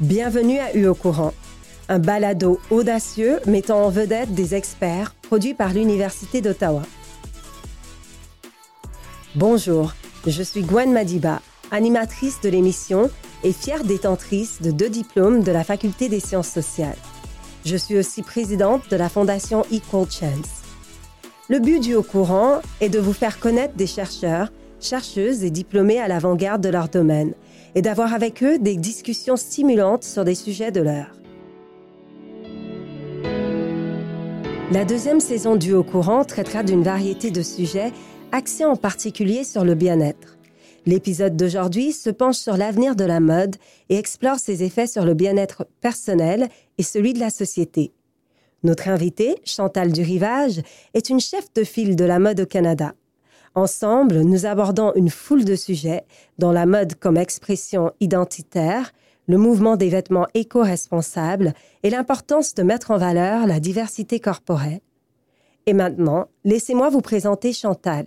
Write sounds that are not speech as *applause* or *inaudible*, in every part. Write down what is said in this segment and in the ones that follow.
Bienvenue à U au courant, un balado audacieux mettant en vedette des experts produit par l'Université d'Ottawa. Bonjour, je suis Gwen Madiba, animatrice de l'émission et fière détentrice de deux diplômes de la Faculté des sciences sociales. Je suis aussi présidente de la Fondation Equal Chance. Le but du Au courant est de vous faire connaître des chercheurs, chercheuses et diplômés à l'avant-garde de leur domaine et d'avoir avec eux des discussions stimulantes sur des sujets de l'heure. La deuxième saison du Haut Courant traitera d'une variété de sujets axés en particulier sur le bien-être. L'épisode d'aujourd'hui se penche sur l'avenir de la mode et explore ses effets sur le bien-être personnel et celui de la société. Notre invitée, Chantal Durivage, est une chef de file de la mode au Canada. Ensemble, nous abordons une foule de sujets, dont la mode comme expression identitaire, le mouvement des vêtements éco-responsables et l'importance de mettre en valeur la diversité corporelle. Et maintenant, laissez-moi vous présenter Chantal.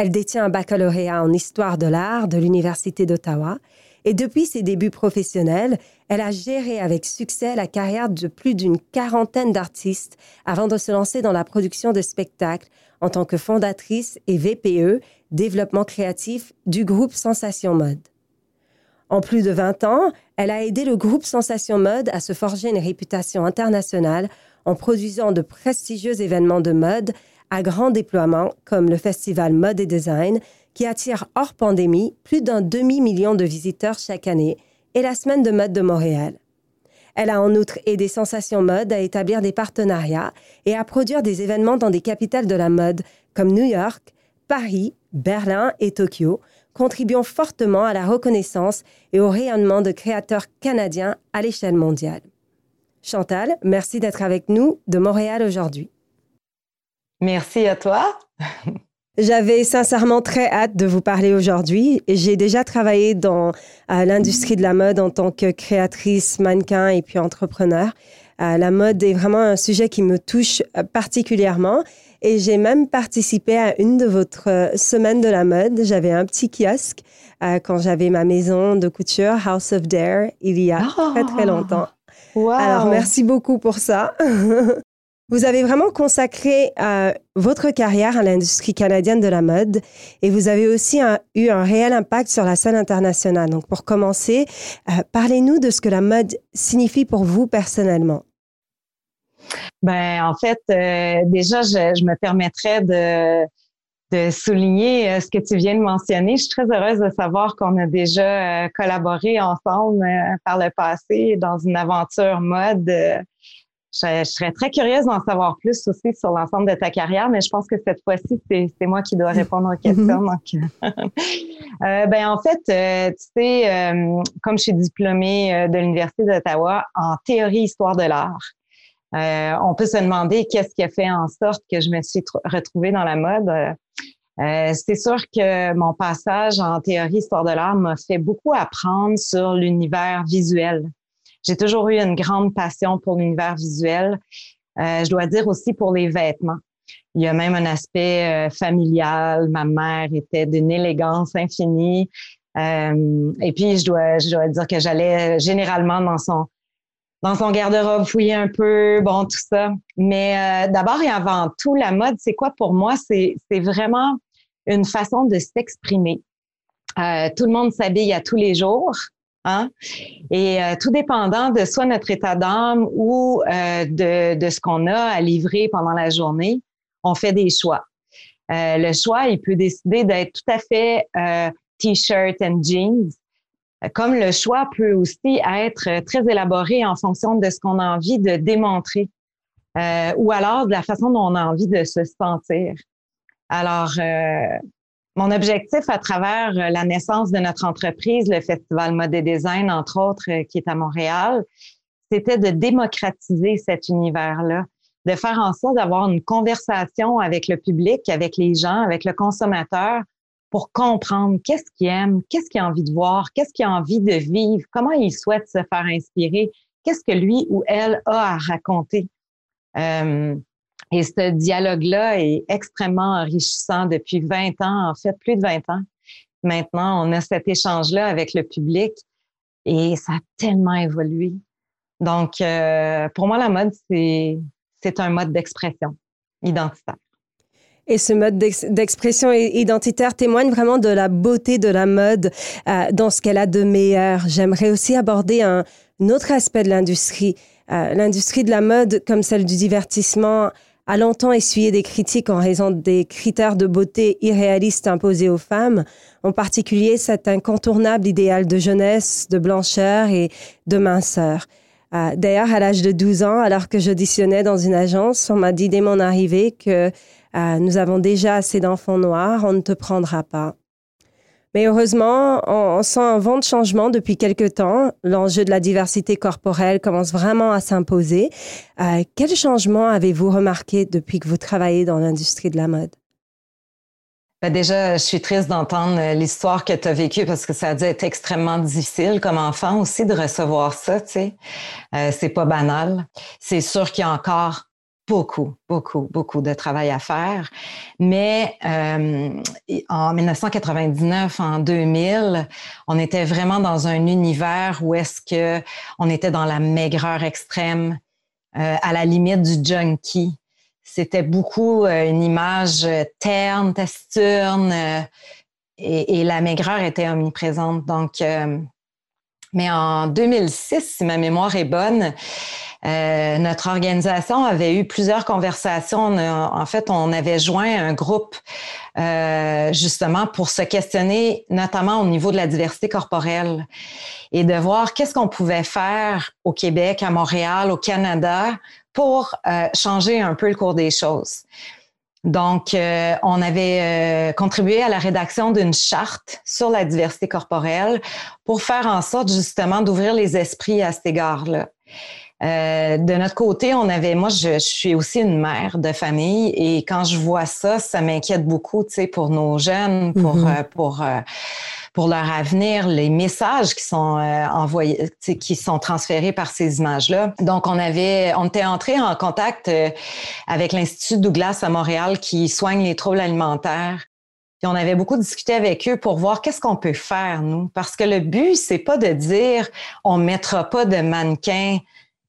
Elle détient un baccalauréat en histoire de l'art de l'Université d'Ottawa et depuis ses débuts professionnels, elle a géré avec succès la carrière de plus d'une quarantaine d'artistes avant de se lancer dans la production de spectacles en tant que fondatrice et VPE, développement créatif du groupe Sensation Mode. En plus de 20 ans, elle a aidé le groupe Sensation Mode à se forger une réputation internationale en produisant de prestigieux événements de mode à grand déploiement comme le festival Mode et Design, qui attire hors pandémie plus d'un demi-million de visiteurs chaque année, et la Semaine de mode de Montréal. Elle a en outre aidé Sensation Mode à établir des partenariats et à produire des événements dans des capitales de la mode comme New York, Paris, Berlin et Tokyo, contribuant fortement à la reconnaissance et au rayonnement de créateurs canadiens à l'échelle mondiale. Chantal, merci d'être avec nous de Montréal aujourd'hui. Merci à toi. *laughs* J'avais sincèrement très hâte de vous parler aujourd'hui. J'ai déjà travaillé dans l'industrie de la mode en tant que créatrice, mannequin et puis entrepreneur. la mode est vraiment un sujet qui me touche euh, particulièrement et j'ai même participé à une de votre euh, semaines de la mode. J'avais un petit kiosque euh, quand j'avais ma maison de couture House of Dare il y a très très longtemps. Alors merci beaucoup pour ça. *laughs* Vous avez vraiment consacré euh, votre carrière à l'industrie canadienne de la mode et vous avez aussi eu un réel impact sur la scène internationale. Donc, pour commencer, euh, parlez-nous de ce que la mode signifie pour vous personnellement. Ben, en fait, euh, déjà, je, me permettrais de, de souligner ce que tu viens de mentionner. Je suis très heureuse de savoir qu'on a déjà collaboré ensemble par le passé dans une aventure mode je, serais très curieuse d'en savoir plus aussi sur l'ensemble de ta carrière, mais je pense que cette fois-ci, c'est moi qui dois répondre aux questions. *laughs* euh, ben, en fait, euh, tu sais, euh, comme je suis diplômée euh, de l'Université d'Ottawa en théorie histoire de l'art, on peut se demander qu'est-ce qui a fait en sorte que je me suis retrouvée dans la mode. c'est sûr que mon passage en théorie histoire de l'art m'a fait beaucoup apprendre sur l'univers visuel j'ai toujours eu une grande passion pour l'univers visuel. Euh, je dois dire aussi pour les vêtements. Il y a même un aspect euh, familial. Ma mère était d'une élégance infinie. Euh, et puis, je dois, je dois dire que j'allais généralement dans son, dans son garde-robe fouiller un peu, bon, tout ça. Mais d'abord et avant tout, la mode, c'est quoi pour moi? C'est vraiment une façon de s'exprimer. tout le monde s'habille à tous les jours. Hein? Et euh, tout dépendant de soit notre état d'âme ou euh, de, ce qu'on a à livrer pendant la journée, on fait des choix. Euh, le choix, il peut décider d'être tout à fait t-shirt and jeans, comme le choix peut aussi être très élaboré en fonction de ce qu'on a envie de démontrer ou alors de la façon dont on a envie de se sentir. Alors, mon objectif à travers euh, la naissance de notre entreprise, le Festival Mode Design, entre autres, euh, qui est à Montréal, c'était de démocratiser cet univers-là, de faire en sorte d'avoir une conversation avec le public, avec les gens, avec le consommateur, pour comprendre qu'est-ce qu'il aime, qu'est-ce qu'il a envie de voir, qu'est-ce qu'il a envie de vivre, comment il souhaite se faire inspirer, qu'est-ce que lui ou elle a à raconter. Euh, et ce dialogue-là est extrêmement enrichissant depuis 20 ans, en fait, plus de 20 ans. Maintenant, on a cet échange-là avec le public et ça a tellement évolué. Donc, euh, pour moi, la mode, c'est, un mode d'expression identitaire. Et ce mode d'expression identitaire témoigne vraiment de la beauté de la mode euh, dans ce qu'elle a de meilleur. J'aimerais aussi aborder un, autre aspect de l'industrie. Euh, l'industrie de la mode, comme celle du divertissement, a longtemps essuyé des critiques en raison des critères de beauté irréalistes imposés aux femmes, en particulier cet incontournable idéal de jeunesse, de blancheur et de minceur. Euh, d'ailleurs, à l'âge de 12 ans, alors que j'auditionnais dans une agence, on m'a dit dès mon arrivée que euh, nous avons déjà assez d'enfants noirs, on ne te prendra pas. Mais heureusement, on, sent un vent de changement depuis quelque temps. L'enjeu de la diversité corporelle commence vraiment à s'imposer. Euh, quel changement avez-vous remarqué depuis que vous travaillez dans l'industrie de la mode? Ben déjà, je suis triste d'entendre euh, l'histoire que tu as vécue parce que ça a dû être extrêmement difficile comme enfant aussi de recevoir ça, tu sais. Euh, c'est pas banal. C'est sûr qu'il y a encore beaucoup, beaucoup, beaucoup de travail à faire. Mais euh, en 1999, en 2000, on était vraiment dans un univers où est-ce que on était dans la maigreur extrême, euh, à la limite du junkie. C'était beaucoup euh, une image terne, taciturne, et, et, la maigreur était omniprésente. Donc, mais en 2006, si ma mémoire est bonne, euh, notre organisation avait eu plusieurs conversations. en fait, on avait joint un groupe euh, justement pour se questionner, notamment au niveau de la diversité corporelle et de voir qu'est-ce qu'on pouvait faire au Québec, à Montréal, au Canada pour euh, changer un peu le cours des choses. Donc, euh, on avait contribué à la rédaction d'une charte sur la diversité corporelle pour faire en sorte justement d'ouvrir les esprits à cet égard-là. Euh, de notre côté, on avait, moi, je, suis aussi une mère de famille et quand je vois ça, ça m'inquiète beaucoup, tu sais, pour nos jeunes, pour mm-hmm. euh, pour euh, pour leur avenir, les messages qui sont envoyés, qui sont transférés par ces images-là. Donc, on avait, on était entré en contact avec l'Institut Douglas à Montréal qui soigne les troubles alimentaires. Puis on avait beaucoup discuté avec eux pour voir qu'est-ce qu'on peut faire, nous. Parce que le but, c'est pas de dire on mettra pas de mannequins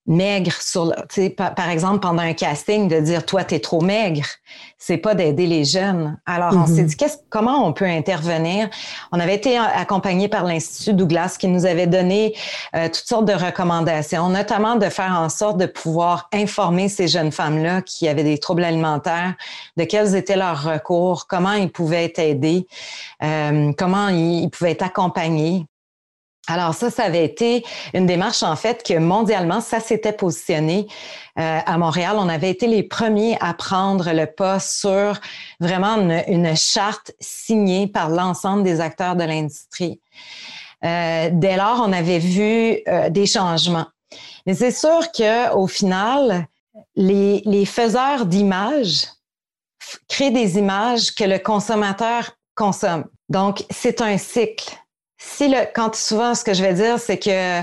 maigre sur par, par, exemple pendant un casting de dire toi tu es trop maigre c'est pas d'aider les jeunes. Alors on s'est mm-hmm. dit qu'est-ce comment on peut intervenir? On avait été accompagné par l'institut Douglas qui nous avait donné euh, toutes sortes de recommandations notamment de faire en sorte de pouvoir informer ces jeunes femmes là qui avaient des troubles alimentaires de quels étaient leurs recours comment ils pouvaient être aidés euh, comment ils pouvaient être accompagnés alors ça, ça avait été une démarche en fait que mondialement, ça s'était positionné. Euh, à Montréal, on avait été les premiers à prendre le pas sur vraiment une, charte signée par l'ensemble des acteurs de l'industrie. Euh, dès lors, on avait vu euh, des changements. Mais c'est sûr que au final, les, les faiseurs d'images créent des images que le consommateur consomme. Donc, c'est un cycle si le, quand souvent ce que je vais dire, c'est que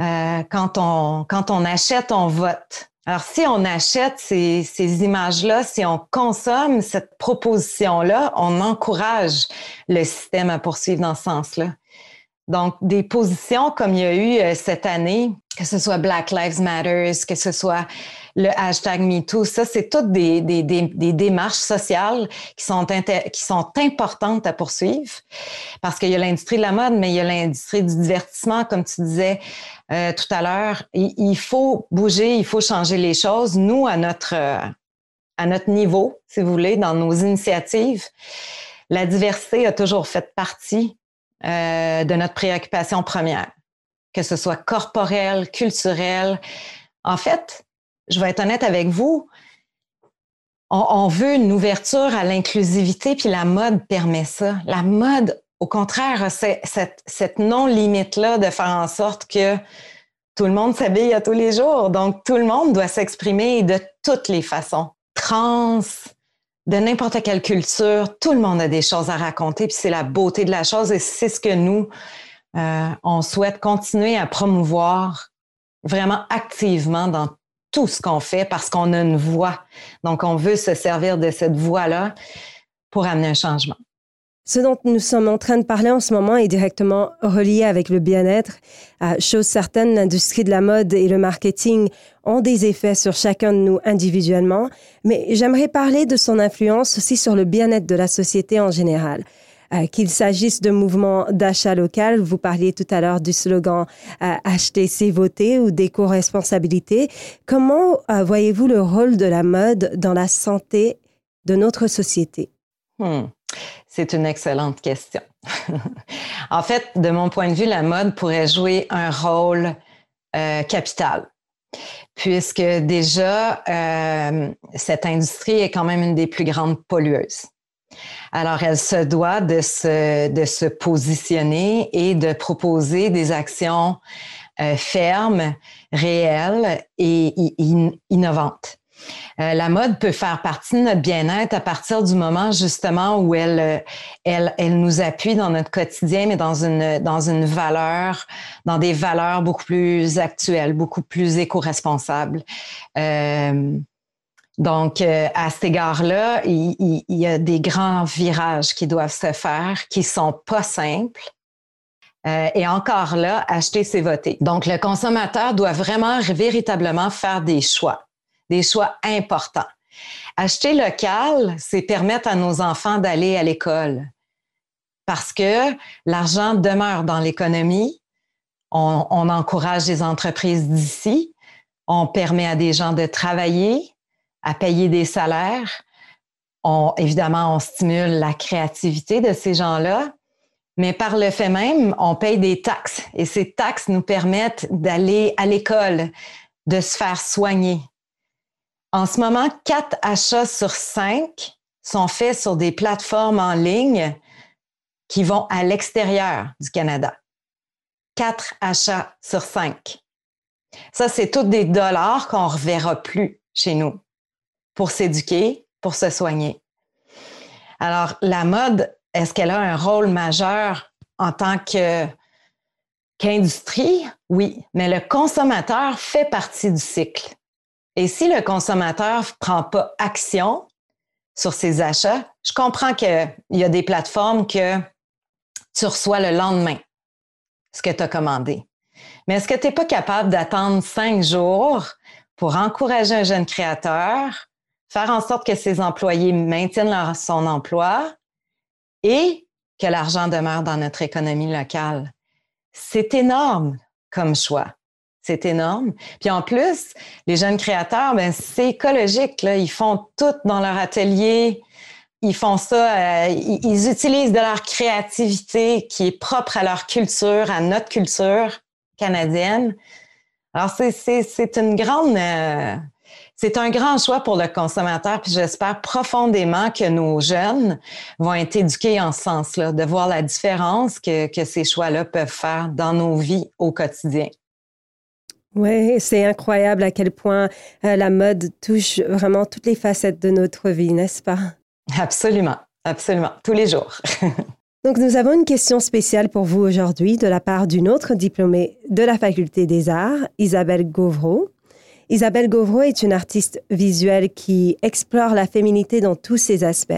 euh, quand on quand on achète, on vote. Alors, si on achète ces, ces images-là, si on consomme cette proposition-là, on encourage le système à poursuivre dans ce sens-là. Donc, des positions comme il y a eu euh, cette année, que ce soit Black Lives Matter, que ce soit le hashtag MeToo, ça, c'est toutes des, des, des, des, démarches sociales qui sont, qui sont importantes à poursuivre parce qu'il y a l'industrie de la mode, mais il y a l'industrie du divertissement, comme tu disais euh, tout à l'heure. Il, il, faut bouger, il faut changer les choses. Nous, à notre, à notre niveau, si vous voulez, dans nos initiatives, la diversité a toujours fait partie euh, de notre préoccupation première, que ce soit corporelle, culturelle. En fait, je vais être honnête avec vous, on, veut une ouverture à l'inclusivité, puis la mode permet ça. La mode, au contraire, c'est cette, non-limite-là de faire en sorte que tout le monde s'habille à tous les jours. Donc, tout le monde doit s'exprimer de toutes les façons. Trans, de n'importe quelle culture, tout le monde a des choses à raconter, puis c'est la beauté de la chose et c'est ce que nous, euh, on souhaite continuer à promouvoir vraiment activement dans tout ce qu'on fait parce qu'on a une voix. Donc, on veut se servir de cette voix-là pour amener un changement. Ce dont nous sommes en train de parler en ce moment est directement relié avec le bien-être. Euh, chose certaine, l'industrie de la mode et le marketing ont des effets sur chacun de nous individuellement, mais j'aimerais parler de son influence aussi sur le bien-être de la société en général. Euh, qu'il s'agisse de mouvements d'achat local, vous parliez tout à l'heure du slogan euh, Acheter, c'est voter ou d'éco-responsabilité. Comment voyez-vous le rôle de la mode dans la santé de notre société? Hmm. C'est une excellente question. *laughs* en fait, de mon point de vue, la mode pourrait jouer un rôle euh, capital, puisque déjà, euh, cette industrie est quand même une des plus grandes pollueuses. Alors, elle se doit de se, positionner et de proposer des actions euh, fermes, réelles et innovantes. Euh, la mode peut faire partie de notre bien-être à partir du moment justement où elle, euh, nous appuie dans notre quotidien, mais dans une, valeur, dans des valeurs beaucoup plus actuelles, beaucoup plus éco-responsables. Euh, donc, à cet égard-là, il, il, y a des grands virages qui doivent se faire, qui sont pas simples. et encore là, acheter, c'est voter. Donc, le consommateur doit vraiment véritablement faire des choix des choix importants. Acheter local, c'est permettre à nos enfants d'aller à l'école parce que l'argent demeure dans l'économie. On, encourage des entreprises d'ici. On permet à des gens de travailler, à payer des salaires. On, évidemment, on stimule la créativité de ces gens-là. Mais par le fait même, on paye des taxes et ces taxes nous permettent d'aller à l'école, de se faire soigner, en ce moment, quatre achats sur cinq sont faits sur des plateformes en ligne qui vont à l'extérieur du Canada. Quatre achats sur cinq. Ça, c'est tous des dollars qu'on ne reverra plus chez nous pour s'éduquer, pour se soigner. Alors, la mode, est-ce qu'elle a un rôle majeur en tant qu'industrie? Oui, mais le consommateur fait partie du cycle. Et si le consommateur ne prend pas action sur ses achats, je comprends qu'il y a des plateformes que tu reçois le lendemain ce que tu as commandé. Mais est-ce que tu n'es pas capable d'attendre cinq jours pour encourager un jeune créateur, faire en sorte que ses employés maintiennent son emploi et que l'argent demeure dans notre économie locale? C'est énorme comme choix. C'est énorme. Puis en plus, les jeunes créateurs, ben c'est écologique. Là. Ils font tout dans leur atelier. Ils font ça. Euh, ils, utilisent de leur créativité qui est propre à leur culture, à notre culture canadienne. Alors c'est une grande. Euh, c'est un grand choix pour le consommateur, puis j'espère profondément que nos jeunes vont être éduqués en ce sens-là, de voir la différence que, que ces choix-là peuvent faire dans nos vies au quotidien. Oui, c'est incroyable à quel point euh, la mode touche vraiment toutes les facettes de notre vie, n'est-ce pas? Absolument, absolument, tous les jours. *laughs* Donc nous avons une question spéciale pour vous aujourd'hui de la part d'une autre diplômée de la Faculté des Arts, Isabelle Gauvreau. Isabelle Gauvreau est une artiste visuelle qui explore la féminité dans tous ses aspects.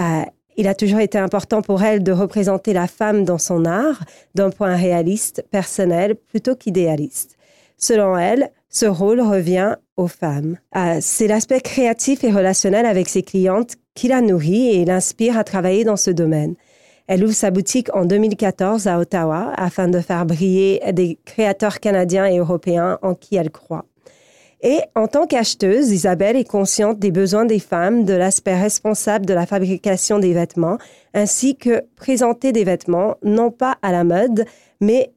Euh, il a toujours été important pour elle de représenter la femme dans son art d'un point réaliste, personnel, plutôt qu'idéaliste. Selon elle, ce rôle revient aux femmes. Euh, c'est l'aspect créatif et relationnel avec ses clientes qui la nourrit et l'inspire à travailler dans ce domaine. Elle ouvre sa boutique en 2014 à Ottawa afin de faire briller des créateurs canadiens et européens en qui elle croit. Et en tant qu'acheteuse, Isabelle est consciente des besoins des femmes, de l'aspect responsable de la fabrication des vêtements, ainsi que présenter des vêtements non pas à la mode, mais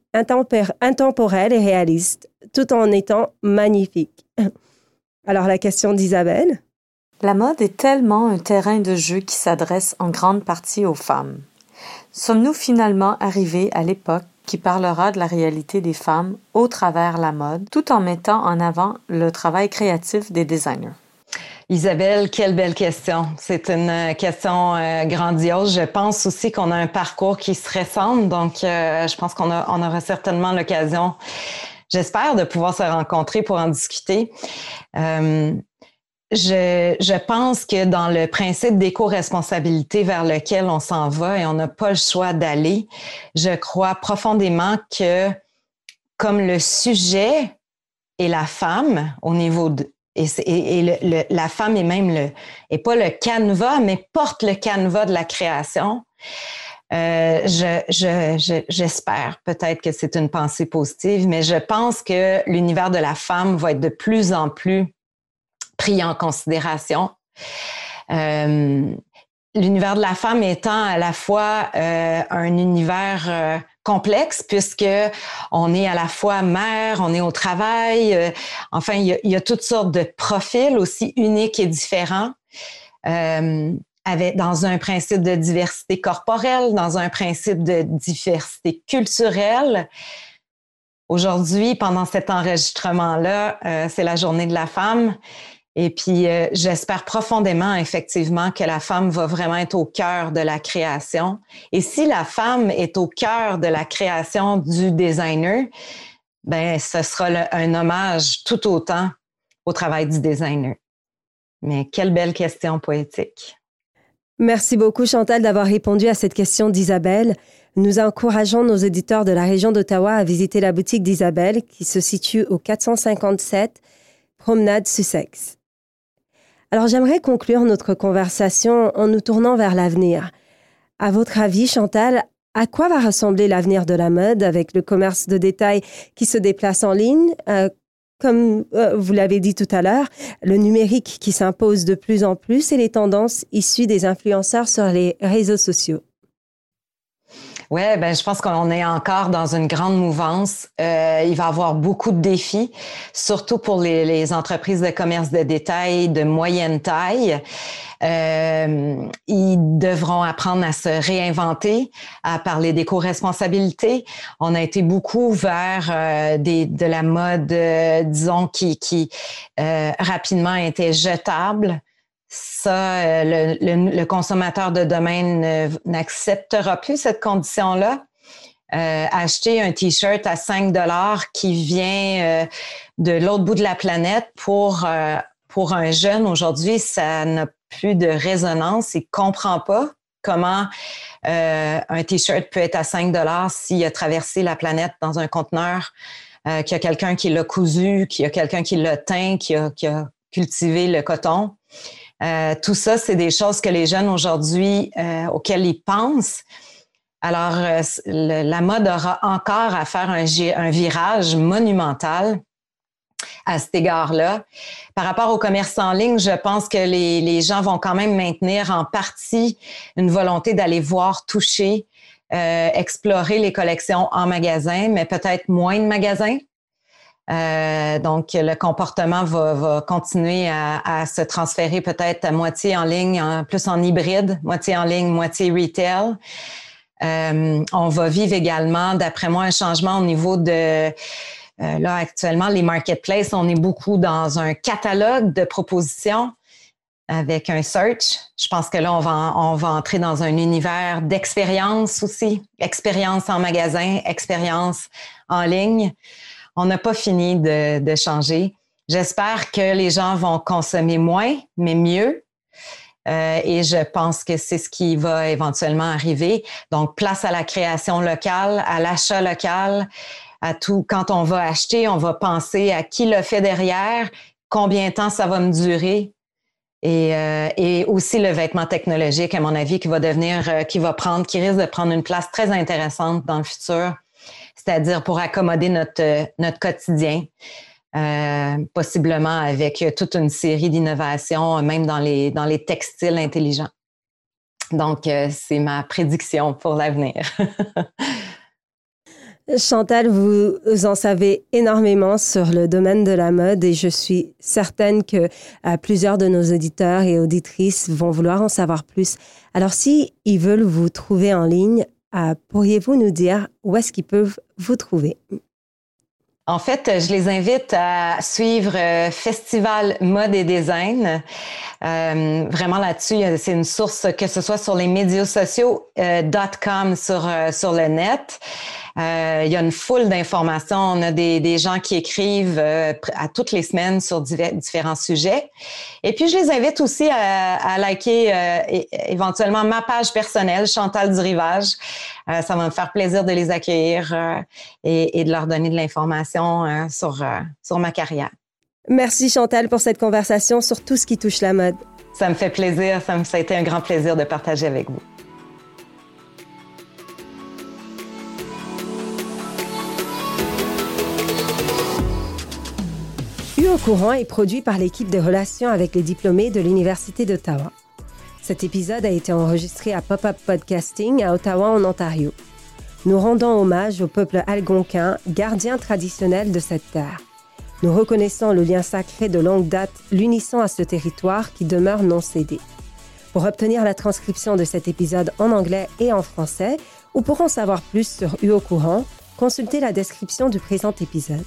intemporels et réalistes, tout en étant magnifiques. *laughs* Alors la question d'Isabelle? La mode est tellement un terrain de jeu qui s'adresse en grande partie aux femmes. Sommes-nous finalement arrivés à l'époque qui parlera de la réalité des femmes au travers la mode, tout en mettant en avant le travail créatif des designers? Isabelle, quelle belle question. C'est une euh, question euh, grandiose. Je pense aussi qu'on a un parcours qui se ressemble, donc euh, je pense qu'on on aura certainement l'occasion j'espère de pouvoir se rencontrer pour en discuter. Euh, je, pense que dans le principe d'éco-responsabilité vers lequel on s'en va et on n'a pas le choix d'aller, je crois profondément que comme le sujet et la femme au niveau de et, la femme est même le et pas le canevas mais porte le canevas de la création. Euh, je, j'espère peut-être que c'est une pensée positive, mais je pense que l'univers de la femme va être de plus en plus pris en considération. Euh, l'univers de la femme étant à la fois euh, un univers euh, complexe puisque on est à la fois mère, on est au travail, enfin il y, a, toutes sortes de profils aussi uniques et différents. Avec, dans un principe de diversité corporelle, dans un principe de diversité culturelle. Aujourd'hui, pendant cet enregistrement-là, euh, c'est la journée de la femme. Et puis, euh, j'espère profondément, effectivement, que la femme va vraiment être au cœur de la création. Et si la femme est au cœur de la création du designer, ben, ce sera un hommage tout autant au travail du designer. Mais quelle belle question poétique. Merci beaucoup Chantal d'avoir répondu à cette question d'Isabelle. Nous encourageons nos auditeurs de la région d'Ottawa à visiter la boutique d'Isabelle qui se situe au 457 Promenade Sussex. Alors j'aimerais conclure notre conversation en nous tournant vers l'avenir. À votre avis, Chantal, à quoi va ressembler l'avenir de la mode avec le commerce de détail qui se déplace en ligne? Euh, comme euh, vous l'avez dit tout à l'heure, le numérique qui s'impose de plus en plus et les tendances issues des influenceurs sur les réseaux sociaux. Oui, ben, je pense qu'on est encore dans une grande mouvance. Euh, il va y avoir beaucoup de défis, surtout pour les, les, entreprises de commerce de détail de moyenne taille. Euh, ils devront apprendre à se réinventer, à parler d'éco-responsabilité. On a été beaucoup vers euh, des, de la mode, euh, disons, qui, qui euh, rapidement était jetable ça, euh, le, consommateur de domaine n'acceptera plus cette condition-là. Euh, acheter un t-shirt à 5 dollars qui vient euh, de l'autre bout de la planète pour pour un jeune aujourd'hui, ça n'a plus de résonance. Il comprend pas comment un t-shirt peut être à 5 dollars s'il a traversé la planète dans un conteneur, qu'il y a quelqu'un qui l'a cousu, qu'il y a quelqu'un qui l'a teint, qui a cultivé le coton. Euh, tout ça, c'est des choses que les jeunes aujourd'hui, euh, auxquelles ils pensent. Alors, euh, la mode aura encore à faire un, virage monumental à cet égard-là. Par rapport au commerce en ligne, je pense que les, les, gens vont quand même maintenir en partie une volonté d'aller voir, toucher, explorer les collections en magasin, mais peut-être moins de magasins. Euh, donc, le comportement va, continuer à, se transférer peut-être à moitié en ligne, plus en hybride, moitié en ligne, moitié retail. Euh, on va vivre également, d'après moi, un changement au niveau de euh, là actuellement les marketplaces. On est beaucoup dans un catalogue de propositions avec un search. Je pense que là, on va entrer dans un univers d'expérience aussi, expérience en magasin, expérience en ligne on n'a pas fini de, de changer. J'espère que les gens vont consommer moins, mais mieux. Euh, et je pense que c'est ce qui va éventuellement arriver. Donc, place à la création locale, à l'achat local, à tout. Quand on va acheter, on va penser à qui le fait derrière, combien de temps ça va me durer. Et, euh, et aussi le vêtement technologique, à mon avis, qui va devenir, euh, qui va prendre, qui risque de prendre une place très intéressante dans le futur c'est-à-dire pour accommoder notre, euh, notre quotidien. Euh, possiblement avec toute une série d'innovations, même dans les, dans les textiles intelligents. Donc, euh, c'est ma prédiction pour l'avenir. *laughs* Chantal, vous en savez énormément sur le domaine de la mode et je suis certaine que plusieurs de nos auditeurs et auditrices vont vouloir en savoir plus. Alors, si veulent vous trouver en ligne, pourriez-vous nous dire où est-ce qu'ils peuvent vous trouver? En fait, je les invite à suivre euh, Festival Mode et Design. Euh, vraiment là-dessus, c'est une source que ce soit sur les médias sociaux euh, .com sur euh, sur le net. Euh, il y a une foule d'informations. On a des, des, gens qui écrivent à toutes les semaines sur différents sujets. Et puis, je les invite aussi à, à liker éventuellement ma page personnelle, Chantal du Rivage. ça va me faire plaisir de les accueillir et, et, de leur donner de l'information sur, sur ma carrière. Merci Chantal pour cette conversation sur tout ce qui touche la mode. Ça me fait plaisir, ça, me, ça a été un grand plaisir de partager avec vous. U au courant est produit par l'équipe de relations avec les diplômés de l'Université d'Ottawa. Cet épisode a été enregistré à Pop-Up Podcasting à Ottawa en Ontario. Nous rendons hommage au peuple algonquin, gardien traditionnel de cette terre. Nous reconnaissons le lien sacré de longue date l'unissant à ce territoire qui demeure non cédé. Pour obtenir la transcription de cet épisode en anglais et en français, ou pour en savoir plus sur UO Courant, consultez la description du présent épisode.